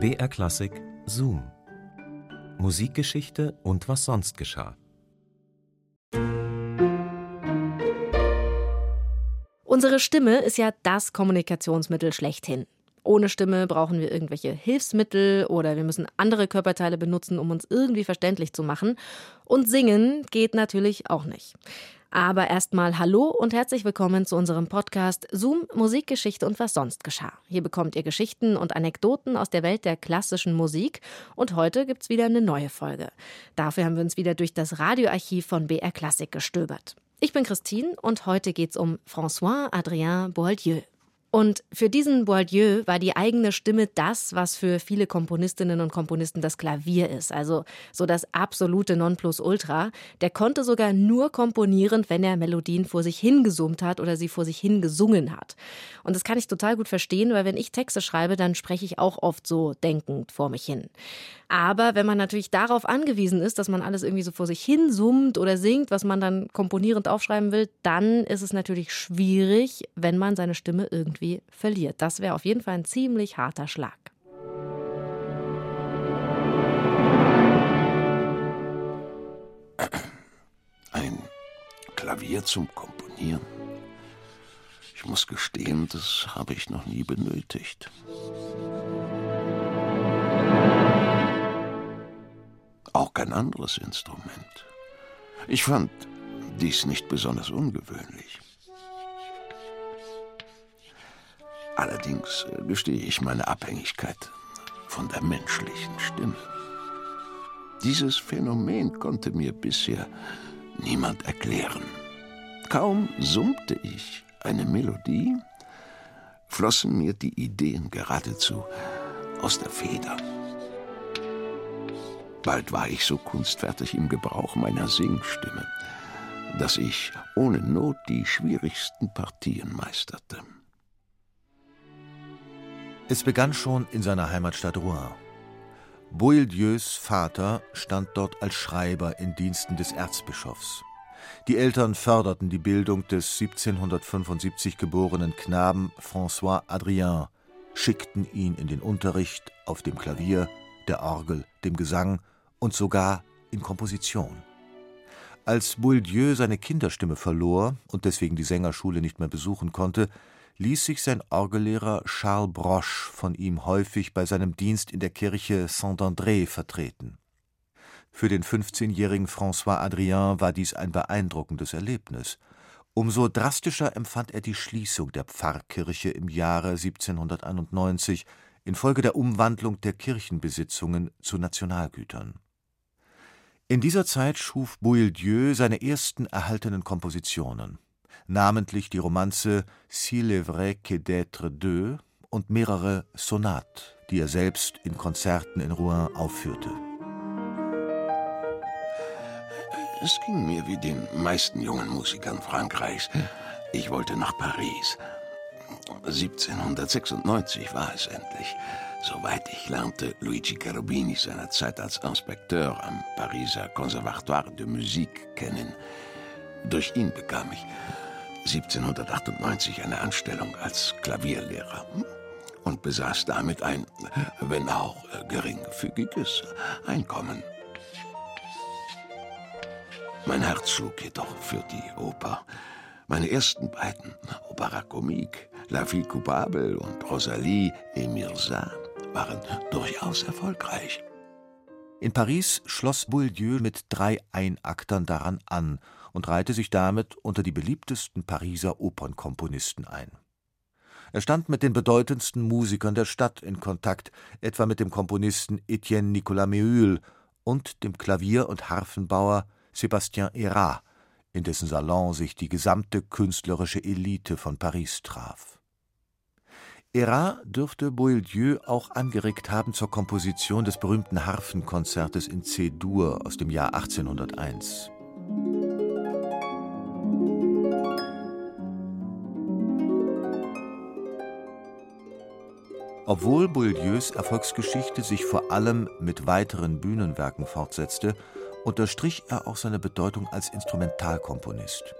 BR Klassik Zoom. Musikgeschichte und was sonst geschah. Unsere Stimme ist ja das Kommunikationsmittel schlechthin. Ohne Stimme brauchen wir irgendwelche Hilfsmittel oder wir müssen andere Körperteile benutzen, um uns irgendwie verständlich zu machen. Und singen geht natürlich auch nicht. Aber erstmal Hallo und herzlich willkommen zu unserem Podcast Zoom Musikgeschichte und was sonst geschah. Hier bekommt ihr Geschichten und Anekdoten aus der Welt der klassischen Musik und heute gibt's wieder eine neue Folge. Dafür haben wir uns wieder durch das Radioarchiv von BR Klassik gestöbert. Ich bin Christine und heute geht's um François Adrien Boieldieu. Und für diesen Boieldieu war die eigene Stimme das, was für viele Komponistinnen und Komponisten das Klavier ist. Also so das absolute Nonplusultra. Der konnte sogar nur komponieren, wenn er Melodien vor sich hingesummt hat oder sie vor sich hingesungen hat. Und das kann ich total gut verstehen, weil wenn ich Texte schreibe, dann spreche ich auch oft so denkend vor mich hin. Aber wenn man natürlich darauf angewiesen ist, dass man alles irgendwie so vor sich hin summt oder singt, was man dann komponierend aufschreiben will, dann ist es natürlich schwierig, wenn man seine Stimme irgendwie verliert. Das wäre auf jeden Fall ein ziemlich harter Schlag. Ein Klavier zum Komponieren. Ich muss gestehen, das habe ich noch nie benötigt. auch kein anderes Instrument. Ich fand dies nicht besonders ungewöhnlich. Allerdings gestehe ich meine Abhängigkeit von der menschlichen Stimme. Dieses Phänomen konnte mir bisher niemand erklären. Kaum summte ich eine Melodie, flossen mir die Ideen geradezu aus der Feder. Bald war ich so kunstfertig im Gebrauch meiner Singstimme, dass ich ohne Not die schwierigsten Partien meisterte. Es begann schon in seiner Heimatstadt Rouen. Boieldieu's Vater stand dort als Schreiber in Diensten des Erzbischofs. Die Eltern förderten die Bildung des 1775 geborenen Knaben François Adrien, schickten ihn in den Unterricht auf dem Klavier, der Orgel, dem Gesang und sogar in Komposition. Als Boieldieu seine Kinderstimme verlor und deswegen die Sängerschule nicht mehr besuchen konnte, ließ sich sein Orgellehrer Charles Broche von ihm häufig bei seinem Dienst in der Kirche Saint-André vertreten. Für den 15-jährigen François Adrien war dies ein beeindruckendes Erlebnis. Umso drastischer empfand er die Schließung der Pfarrkirche im Jahre 1791 infolge der Umwandlung der Kirchenbesitzungen zu Nationalgütern. In dieser Zeit schuf Boieldieu seine ersten erhaltenen Kompositionen, namentlich die Romanze S'il est vrai que d'être deux und mehrere Sonates, die er selbst in Konzerten in Rouen aufführte. Es ging mir wie den meisten jungen Musikern Frankreichs. Ich wollte nach Paris. 1796 war es endlich. Soweit ich lernte Luigi Cherubini seinerzeit als Inspekteur am Pariser Conservatoire de Musique kennen. Durch ihn bekam ich 1798 eine Anstellung als Klavierlehrer und besaß damit ein, wenn auch geringfügiges, Einkommen. Mein Herz schlug jedoch für die Oper. Meine ersten beiden, Opera Comique, La Fille Coupable und Rosalie et Mirza, waren durchaus erfolgreich. In Paris schloss Boieldieu mit drei Einaktern daran an und reihte sich damit unter die beliebtesten Pariser Opernkomponisten ein. Er stand mit den bedeutendsten Musikern der Stadt in Kontakt, etwa mit dem Komponisten Etienne Nicolas Méhul und dem Klavier- und Harfenbauer Sébastien Hérat, in dessen Salon sich die gesamte künstlerische Elite von Paris traf. Hérat dürfte Boieldieu auch angeregt haben zur Komposition des berühmten Harfenkonzertes in C-Dur aus dem Jahr 1801. Obwohl Boieldieu's Erfolgsgeschichte sich vor allem mit weiteren Bühnenwerken fortsetzte, unterstrich er auch seine Bedeutung als Instrumentalkomponist.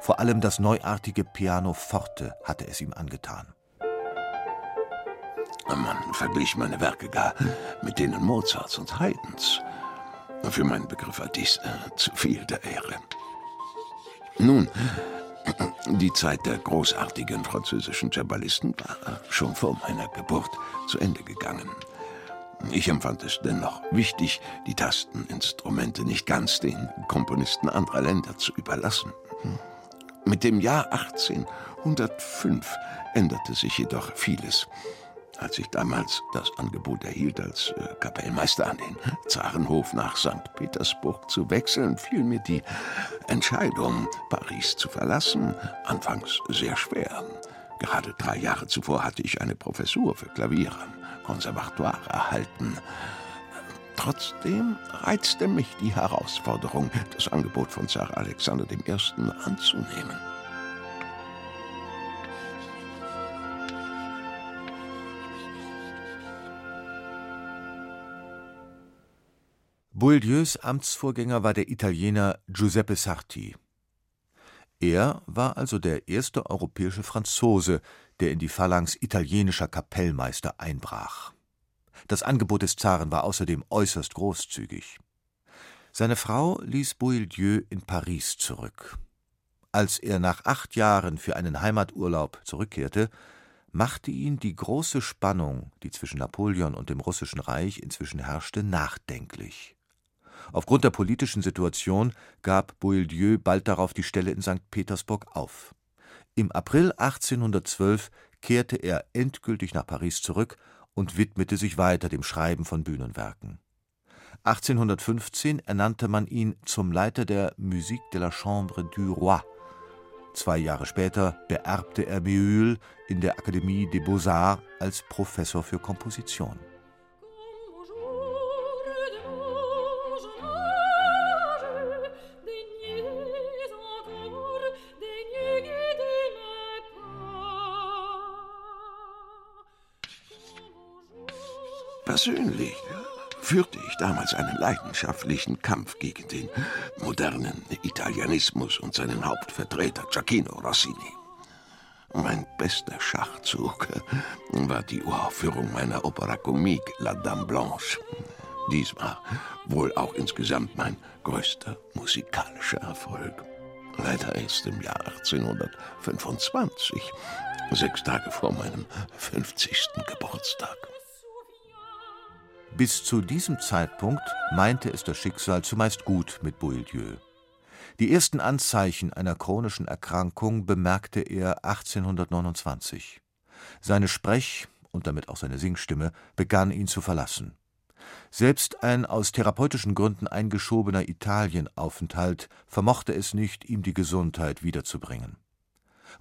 Vor allem das neuartige Pianoforte hatte es ihm angetan. Man verglich meine Werke gar mit denen Mozarts und Haydns. Für meinen Begriff war dies äh, zu viel der Ehre. Nun, die Zeit der großartigen französischen Cembalisten war schon vor meiner Geburt zu Ende gegangen. Ich empfand es dennoch wichtig, die Tasteninstrumente nicht ganz den Komponisten anderer Länder zu überlassen. Mit dem Jahr 1805 änderte sich jedoch vieles. Als ich damals das Angebot erhielt, als äh, Kapellmeister an den Zarenhof nach St. Petersburg zu wechseln, fiel mir die Entscheidung, Paris zu verlassen, anfangs sehr schwer. Gerade drei Jahre zuvor hatte ich eine Professur für Klavier am Konservatoire erhalten. Trotzdem reizte mich die Herausforderung, das Angebot von Zar Alexander I. anzunehmen. Boieldieu's Amtsvorgänger war der Italiener Giuseppe Sarti. Er war also der erste europäische Franzose, der in die Phalanx italienischer Kapellmeister einbrach. Das Angebot des Zaren war außerdem äußerst großzügig. Seine Frau ließ Boieldieu in Paris zurück. Als er nach acht Jahren für einen Heimaturlaub zurückkehrte, machte ihn die große Spannung, die zwischen Napoleon und dem Russischen Reich inzwischen herrschte, nachdenklich. Aufgrund der politischen Situation gab Boieldieu bald darauf die Stelle in St. Petersburg auf. Im April 1812 kehrte er endgültig nach Paris zurück und widmete sich weiter dem Schreiben von Bühnenwerken. 1815 ernannte man ihn zum Leiter der Musique de la Chambre du Roi. Zwei Jahre später beerbte er Méhul in der Akademie des Beaux-Arts als Professor für Komposition. Persönlich führte ich damals einen leidenschaftlichen Kampf gegen den modernen Italianismus und seinen Hauptvertreter Giacchino Rossini. Mein bester Schachzug war die Uraufführung meiner Opera Comique La Dame Blanche. Dies war wohl auch insgesamt mein größter musikalischer Erfolg. Leider erst im Jahr 1825, sechs Tage vor meinem 50. Geburtstag. Bis zu diesem Zeitpunkt meinte es das Schicksal zumeist gut mit Boieldieu. Die ersten Anzeichen einer chronischen Erkrankung bemerkte er 1829. Seine Sprech- und damit auch seine Singstimme begann ihn zu verlassen. Selbst ein aus therapeutischen Gründen eingeschobener Italienaufenthalt vermochte es nicht, ihm die Gesundheit wiederzubringen.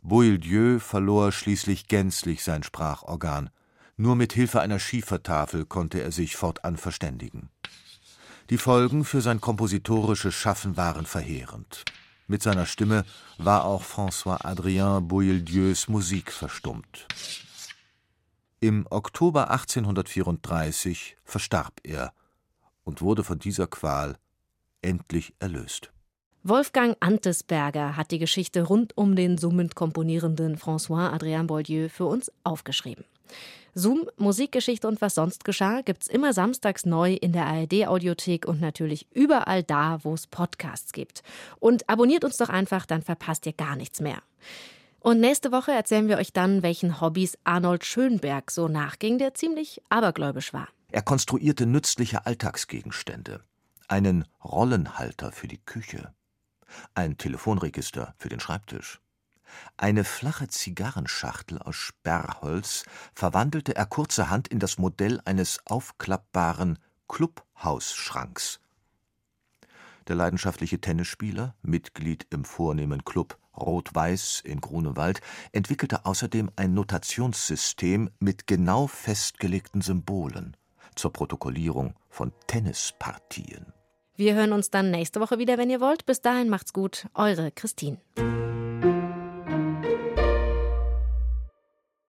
Boieldieu verlor schließlich gänzlich sein Sprachorgan nur mit Hilfe einer Schiefertafel konnte er sich fortan verständigen. Die Folgen für sein kompositorisches Schaffen waren verheerend. Mit seiner Stimme war auch François Adrien Boieldieu's Musik verstummt. Im Oktober 1834 verstarb er und wurde von dieser Qual endlich erlöst. Wolfgang Antesberger hat die Geschichte rund um den summend komponierenden François Adrien Boieldieu für uns aufgeschrieben. Zoom, Musikgeschichte und was sonst geschah gibt's immer samstags neu in der ARD-Audiothek und natürlich überall da, wo es Podcasts gibt. Und abonniert uns doch einfach, dann verpasst ihr gar nichts mehr. Und nächste Woche erzählen wir euch dann, welchen Hobbys Arnold Schönberg so nachging, der ziemlich abergläubisch war. Er konstruierte nützliche Alltagsgegenstände. Einen Rollenhalter für die Küche. Ein Telefonregister für den Schreibtisch eine flache Zigarrenschachtel aus Sperrholz verwandelte er kurzerhand in das Modell eines aufklappbaren Clubhausschranks. Der leidenschaftliche Tennisspieler, Mitglied im vornehmen Club Rot-Weiß in Grunewald, entwickelte außerdem ein Notationssystem mit genau festgelegten Symbolen zur Protokollierung von Tennispartien. Wir hören uns dann nächste Woche wieder, wenn ihr wollt. Bis dahin macht's gut. Eure Christine.